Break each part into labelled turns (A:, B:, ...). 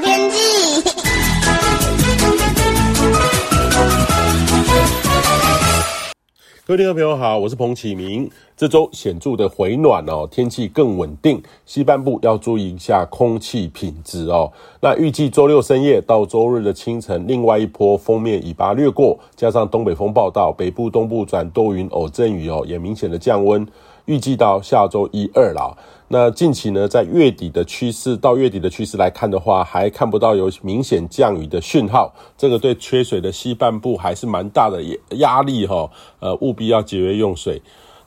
A: 天气。
B: 各位听众朋友好，我是彭启明。这周显著的回暖哦，天气更稳定，西半部要注意一下空气品质哦。那预计周六深夜到周日的清晨，另外一波锋面尾巴掠过，加上东北风报道，北部、东部转多云偶阵雨哦，也明显的降温。预计到下周一二啦。那近期呢，在月底的趋势到月底的趋势来看的话，还看不到有明显降雨的讯号，这个对缺水的西半部还是蛮大的压力哈。呃，务必要节约用水。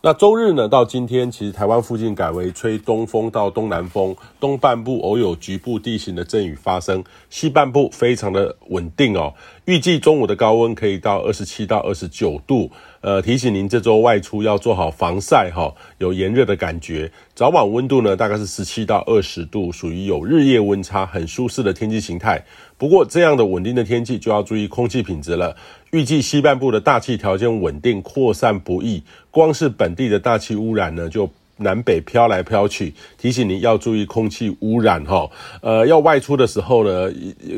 B: 那周日呢，到今天其实台湾附近改为吹东风到东南风，东半部偶有局部地形的阵雨发生，西半部非常的稳定哦。预计中午的高温可以到二十七到二十九度。呃，提醒您这周外出要做好防晒哈，有炎热的感觉。早晚温度呢，大概是十七到二十度，属于有日夜温差，很舒适的天气形态。不过，这样的稳定的天气就要注意空气品质了。预计西半部的大气条件稳定，扩散不易，光是本地的大气污染呢，就南北飘来飘去。提醒您要注意空气污染哈。呃，要外出的时候呢，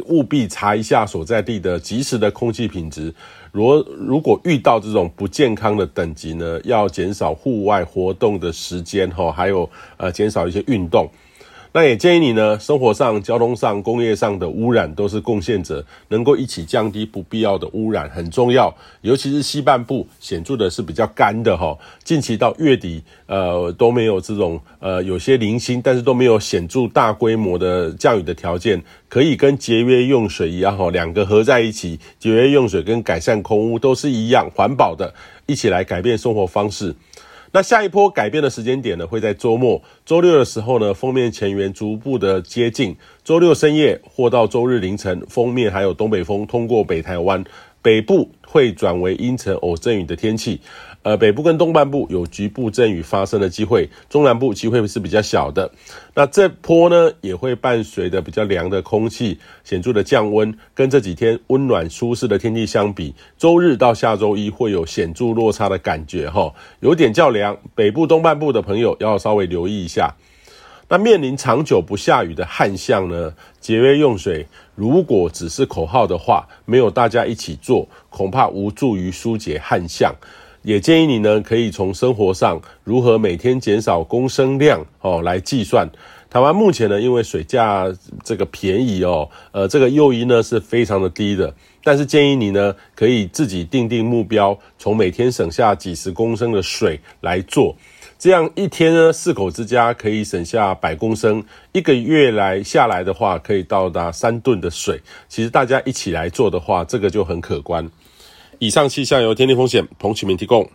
B: 务必查一下所在地的即时的空气品质。如如果遇到这种不健康的等级呢，要减少户外活动的时间哈，还有呃减少一些运动。那也建议你呢，生活上、交通上、工业上的污染都是贡献者，能够一起降低不必要的污染很重要。尤其是西半部显著的是比较干的哈，近期到月底呃都没有这种呃有些零星，但是都没有显著大规模的降雨的条件，可以跟节约用水一样哈，两个合在一起，节约用水跟改善空污都是一样环保的，一起来改变生活方式。那下一波改变的时间点呢，会在周末，周六的时候呢，锋面前缘逐步的接近，周六深夜或到周日凌晨，封面还有东北风通过北台湾。北部会转为阴沉偶阵雨的天气，呃，北部跟东半部有局部阵雨发生的机会，中南部机会是比较小的。那这波呢，也会伴随着比较凉的空气，显著的降温，跟这几天温暖舒适的天气相比，周日到下周一会有显著落差的感觉哈，有点较凉。北部东半部的朋友要稍微留意一下。那面临长久不下雨的旱象呢，节约用水，如果只是口号的话，没有大家一起做，恐怕无助于疏解旱象。也建议你呢，可以从生活上如何每天减少公升量哦来计算。台湾目前呢，因为水价这个便宜哦，呃，这个诱因呢是非常的低的。但是建议你呢，可以自己定定目标，从每天省下几十公升的水来做。这样一天呢，四口之家可以省下百公升，一个月来下来的话，可以到达三吨的水。其实大家一起来做的话，这个就很可观。以上气象由天气风险彭启明提供。